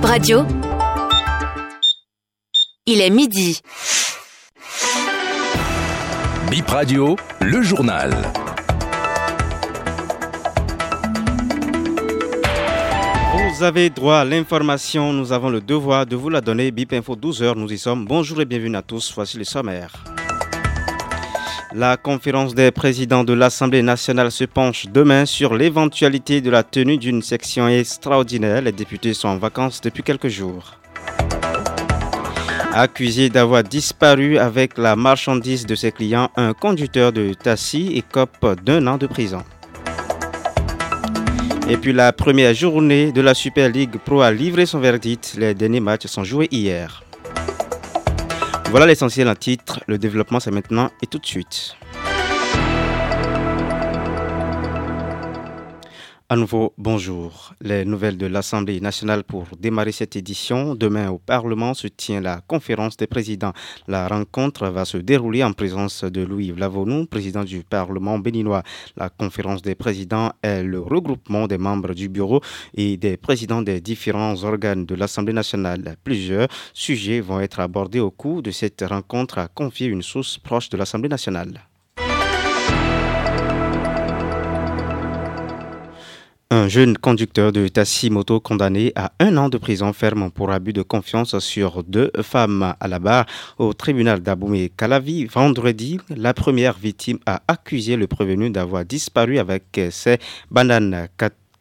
Bip Radio. Il est midi. Bip Radio, le journal. Vous avez droit à l'information, nous avons le devoir de vous la donner. Bip Info 12h, nous y sommes. Bonjour et bienvenue à tous, voici les sommaires. La conférence des présidents de l'Assemblée nationale se penche demain sur l'éventualité de la tenue d'une section extraordinaire. Les députés sont en vacances depuis quelques jours. Accusé d'avoir disparu avec la marchandise de ses clients, un conducteur de taxi écope d'un an de prison. Et puis la première journée de la Super League Pro a livré son verdict. Les derniers matchs sont joués hier. Voilà l'essentiel en titre. Le développement, c'est maintenant et tout de suite. À nouveau, bonjour. Les nouvelles de l'Assemblée nationale pour démarrer cette édition. Demain au Parlement se tient la conférence des présidents. La rencontre va se dérouler en présence de Louis Vlavonou, président du Parlement béninois. La conférence des présidents est le regroupement des membres du bureau et des présidents des différents organes de l'Assemblée nationale. Plusieurs sujets vont être abordés au cours de cette rencontre, a confié une source proche de l'Assemblée nationale. Un jeune conducteur de taxi moto condamné à un an de prison ferme pour abus de confiance sur deux femmes à la barre au tribunal d'Aboumé Calavi. Vendredi, la première victime a accusé le prévenu d'avoir disparu avec ses bananes.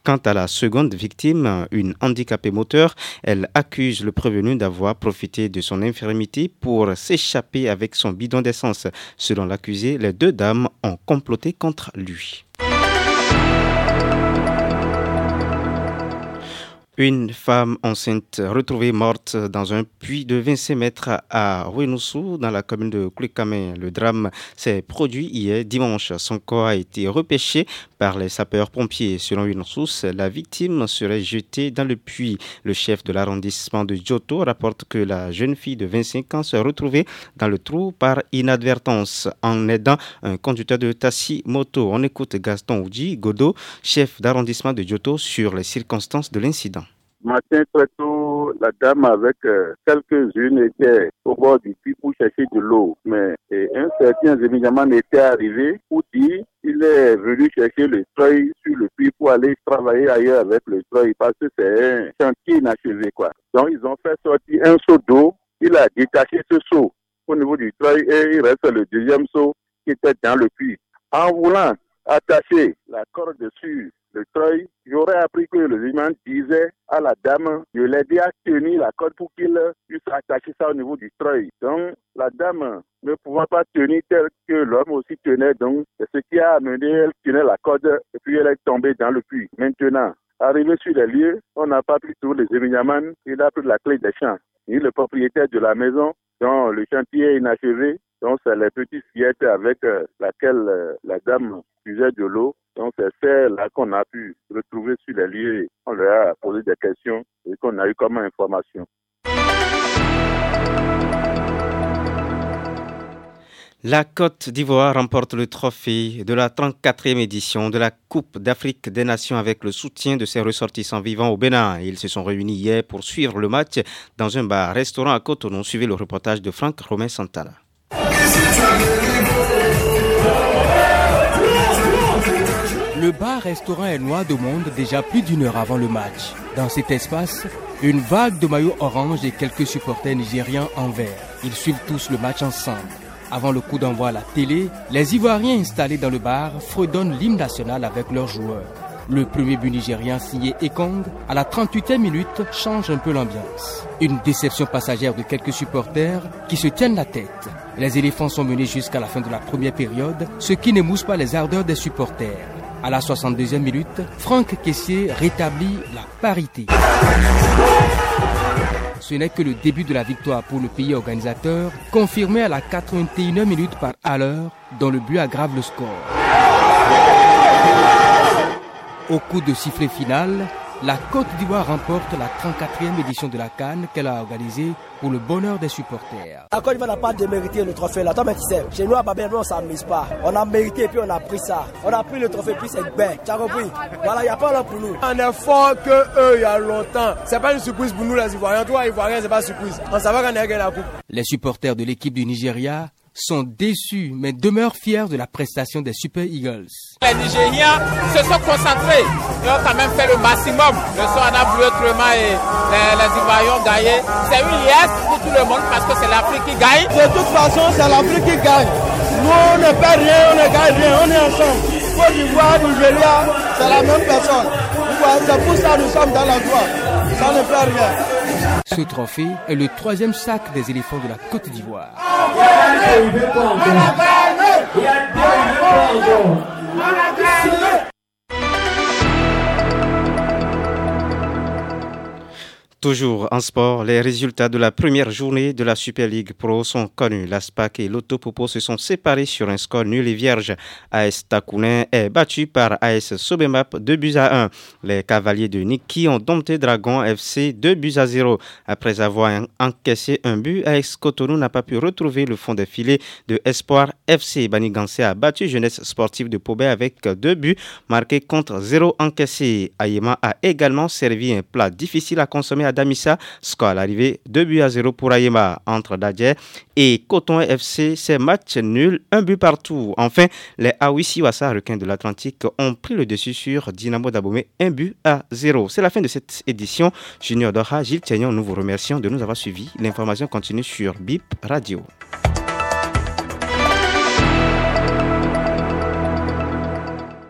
Quant à la seconde victime, une handicapée moteur, elle accuse le prévenu d'avoir profité de son infirmité pour s'échapper avec son bidon d'essence. Selon l'accusé, les deux dames ont comploté contre lui. Une femme enceinte retrouvée morte dans un puits de 25 mètres à Ouenoussou, dans la commune de Koulikame. Le drame s'est produit hier dimanche. Son corps a été repêché par les sapeurs-pompiers. Selon une source, la victime serait jetée dans le puits. Le chef de l'arrondissement de Giotto rapporte que la jeune fille de 25 ans s'est retrouvée dans le trou par inadvertance en aidant un conducteur de taxi moto. On écoute Gaston Oudji Godot, chef d'arrondissement de Giotto, sur les circonstances de l'incident. Matin très tôt, la dame avec euh, quelques-unes était au bord du puits pour chercher de l'eau. Mais un certain évidemment était arrivé pour dire il est venu chercher le treuil sur le puits pour aller travailler ailleurs avec le treuil parce que c'est un chantier inachevé quoi. Donc ils ont fait sortir un seau d'eau, il a détaché ce seau au niveau du treuil et il reste le deuxième seau qui était dans le puits. En voulant attacher la corde dessus le treuil, j'aurais appris que le régiment disait à la dame de l'aider à tenir la corde pour qu'il puisse attacher ça au niveau du treuil. Donc, la dame ne pouvant pas tenir tel que l'homme aussi tenait, donc, c'est ce qui a amené, elle tenait la corde et puis elle est tombée dans le puits. Maintenant, arrivé sur les lieux, on n'a pas pu trouver les émignamans, il a pris la clé des champs. Ni le propriétaire de la maison, dont le chantier est inachevé, donc c'est les petites fillettes avec euh, laquelle euh, la dame puisait de l'eau. Donc c'est celle-là qu'on a pu retrouver sur les lieux. On leur a posé des questions et qu'on a eu comme information. La Côte d'Ivoire remporte le trophée de la 34e édition de la Coupe d'Afrique des Nations avec le soutien de ses ressortissants vivants au Bénin. Ils se sont réunis hier pour suivre le match dans un bar-restaurant à Cotonou. Suivez le reportage de Franck Romain Santana. Le bar-restaurant est noir de monde déjà plus d'une heure avant le match. Dans cet espace, une vague de maillots orange et quelques supporters nigériens en vert. Ils suivent tous le match ensemble. Avant le coup d'envoi à la télé, les Ivoiriens installés dans le bar fredonnent l'hymne national avec leurs joueurs. Le premier but nigérien signé Ekong, à la 38e minute, change un peu l'ambiance. Une déception passagère de quelques supporters qui se tiennent la tête. Les éléphants sont menés jusqu'à la fin de la première période, ce qui n'émousse pas les ardeurs des supporters. À la 62e minute, Franck Caissier rétablit la parité. Ce n'est que le début de la victoire pour le pays organisateur, confirmé à la 81e minute par Haller, dont le but aggrave le score. Au coup de sifflet final, la Côte d'Ivoire remporte la 34e édition de la Cannes qu'elle a organisée pour le bonheur des supporters. La Côte d'Ivoire n'a pas démérité le trophée là. Toi, mais tu sais, chez nous à Babel, on s'amuse pas. On a mérité et puis on a pris ça. On a pris le trophée puis c'est bien. Tu as compris? Voilà, il n'y a pas là pour nous. On est fort que eux il y a longtemps. C'est pas une surprise pour nous les Ivoiriens. Toi, Ivoiriens, c'est pas une surprise. On savait qu'on allait gagner la coupe. Les supporters de l'équipe du Nigeria sont déçus mais demeurent fiers de la prestation des Super Eagles. Les Nigériens se sont concentrés. Ils ont quand même fait le maximum. Le soir, on a voulu autrement et les, les Ivoiriens ont gagné. C'est une liesse pour tout le monde parce que c'est l'Afrique qui gagne. De toute façon, c'est l'Afrique qui gagne. Nous, on ne perd rien, on ne gagne rien, on est ensemble. Côte d'Ivoire, Nigeria, c'est la même personne. C'est pour ça que nous sommes dans la joie. Ça ne perd rien. Ce trophée est le troisième sac des éléphants de la Côte d'Ivoire. He had Toujours en sport, les résultats de la première journée de la Super League Pro sont connus. L'ASPAC et l'Autopopo se sont séparés sur un score nul et vierge. AS Takounin est battu par AS Sobemap 2 buts à 1. Les cavaliers de Niki ont dompté Dragon FC 2 buts à 0. Après avoir encaissé un but, AS Cotonou n'a pas pu retrouver le fond des filets de Espoir FC. Banigansé a battu Jeunesse Sportive de Pobé avec deux buts marqués contre 0 encaissé. Ayema a également servi un plat difficile à consommer à Damissa. Score à l'arrivée 2 buts à 0 pour Ayema entre Dadje et Coton FC. C'est match nul, un but partout. Enfin, les Awisiwasa, requins de l'Atlantique, ont pris le dessus sur Dynamo Dabomé, un but à 0. C'est la fin de cette édition. Junior Doha, Gilles Tiagnon, nous vous remercions de nous avoir suivis. L'information continue sur BIP Radio.